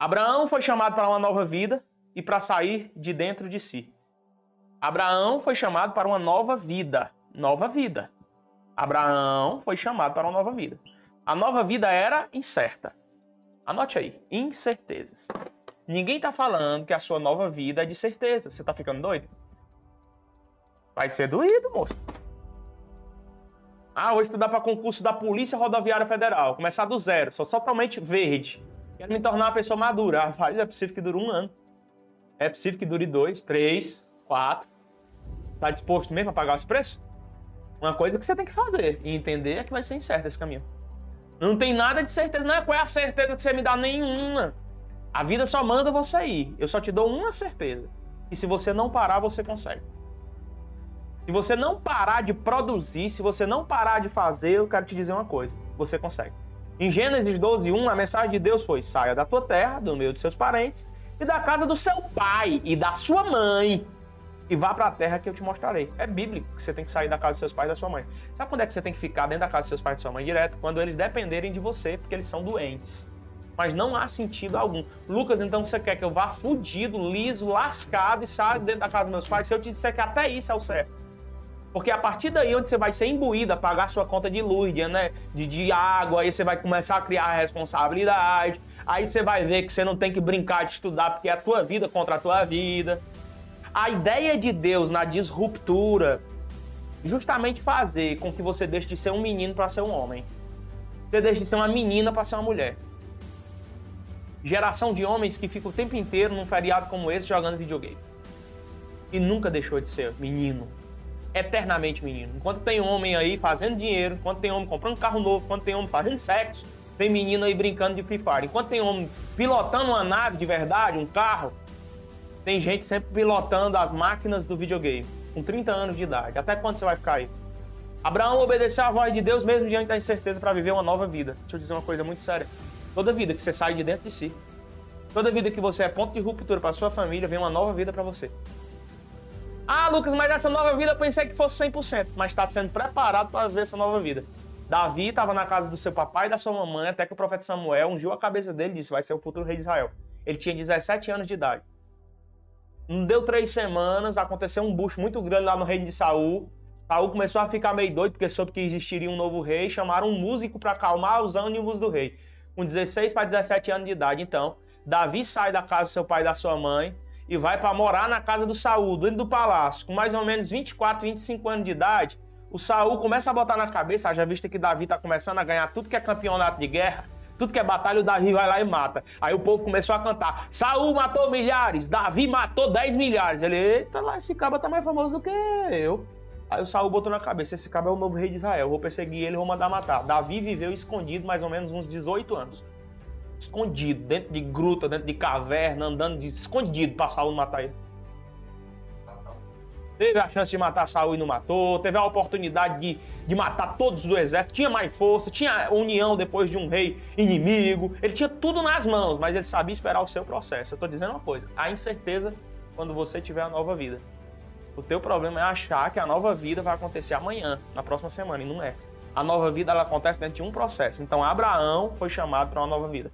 Abraão foi chamado para uma nova vida e para sair de dentro de si. Abraão foi chamado para uma nova vida. Nova vida. Abraão foi chamado para uma nova vida. A nova vida era incerta. Anote aí, incertezas. Ninguém está falando que a sua nova vida é de certeza. Você está ficando doido? Vai ser doído, moço. Ah, vou estudar para concurso da Polícia Rodoviária Federal. Começar do zero. Sou totalmente verde. Quero me tornar uma pessoa madura. Ah, faz, é possível que dure um ano. É possível que dure dois, três, quatro. Tá disposto mesmo a pagar esse preço? Uma coisa que você tem que fazer e entender é que vai ser incerto esse caminho. Não tem nada de certeza, não é qual é a certeza que você me dá nenhuma. A vida só manda você ir. Eu só te dou uma certeza. E se você não parar, você consegue. Se você não parar de produzir, se você não parar de fazer, eu quero te dizer uma coisa: você consegue. Em Gênesis 12, 1, a mensagem de Deus foi: saia da tua terra, do meio dos seus parentes, e da casa do seu pai e da sua mãe, e vá para a terra que eu te mostrarei. É bíblico que você tem que sair da casa dos seus pais e da sua mãe. Sabe quando é que você tem que ficar dentro da casa dos seus pais e da sua mãe direto? Quando eles dependerem de você, porque eles são doentes. Mas não há sentido algum. Lucas, então você quer que eu vá fudido, liso, lascado e saia dentro da casa dos meus pais? Se eu te disser que até isso é o certo. Porque a partir daí onde você vai ser imbuído a pagar sua conta de luz, de, né, de, de água, aí você vai começar a criar responsabilidade, aí você vai ver que você não tem que brincar de estudar porque é a tua vida contra a tua vida. A ideia de Deus na disruptura justamente fazer com que você deixe de ser um menino para ser um homem. Você deixe de ser uma menina para ser uma mulher. Geração de homens que fica o tempo inteiro num feriado como esse jogando videogame. E nunca deixou de ser menino, eternamente menino. Enquanto tem homem aí fazendo dinheiro, enquanto tem homem comprando carro novo, enquanto tem homem fazendo sexo, tem menino aí brincando de Free Fire. Enquanto tem homem pilotando uma nave de verdade, um carro, tem gente sempre pilotando as máquinas do videogame, com 30 anos de idade. Até quando você vai ficar aí? Abraão obedeceu à voz de Deus mesmo diante da incerteza para viver uma nova vida. Deixa eu dizer uma coisa muito séria. Toda vida que você sai de dentro de si, toda vida que você é ponto de ruptura para sua família, vem uma nova vida para você. Ah, Lucas, mas essa nova vida eu pensei que fosse 100%, mas está sendo preparado para ver essa nova vida. Davi estava na casa do seu papai e da sua mamãe, até que o profeta Samuel ungiu a cabeça dele e disse: Vai ser o futuro rei de Israel. Ele tinha 17 anos de idade. Não deu três semanas, aconteceu um bucho muito grande lá no reino de Saul. Saul começou a ficar meio doido porque soube que existiria um novo rei. Chamaram um músico para acalmar os ânimos do rei. Com 16 para 17 anos de idade, então, Davi sai da casa do seu pai e da sua mãe e vai para morar na casa do Saul, dentro do palácio, com mais ou menos 24, 25 anos de idade. O Saul começa a botar na cabeça, já visto que Davi está começando a ganhar tudo que é campeonato de guerra, tudo que é batalha, o Davi vai lá e mata. Aí o povo começou a cantar: Saul matou milhares, Davi matou 10 milhares. Ele, eita lá, esse cabo tá mais famoso do que eu. Aí o Saul botou na cabeça: esse cabo é o novo rei de Israel, vou perseguir ele, vou mandar matar. Davi viveu escondido mais ou menos uns 18 anos escondido, dentro de gruta, dentro de caverna, andando de escondido para Saul matar ele. Teve a chance de matar Saul e não matou, teve a oportunidade de, de matar todos do exército, tinha mais força, tinha união depois de um rei inimigo, ele tinha tudo nas mãos, mas ele sabia esperar o seu processo. Eu estou dizendo uma coisa: a incerteza quando você tiver a nova vida. O teu problema é achar que a nova vida vai acontecer amanhã, na próxima semana, e não é. A nova vida ela acontece dentro de um processo. Então Abraão foi chamado para uma nova vida.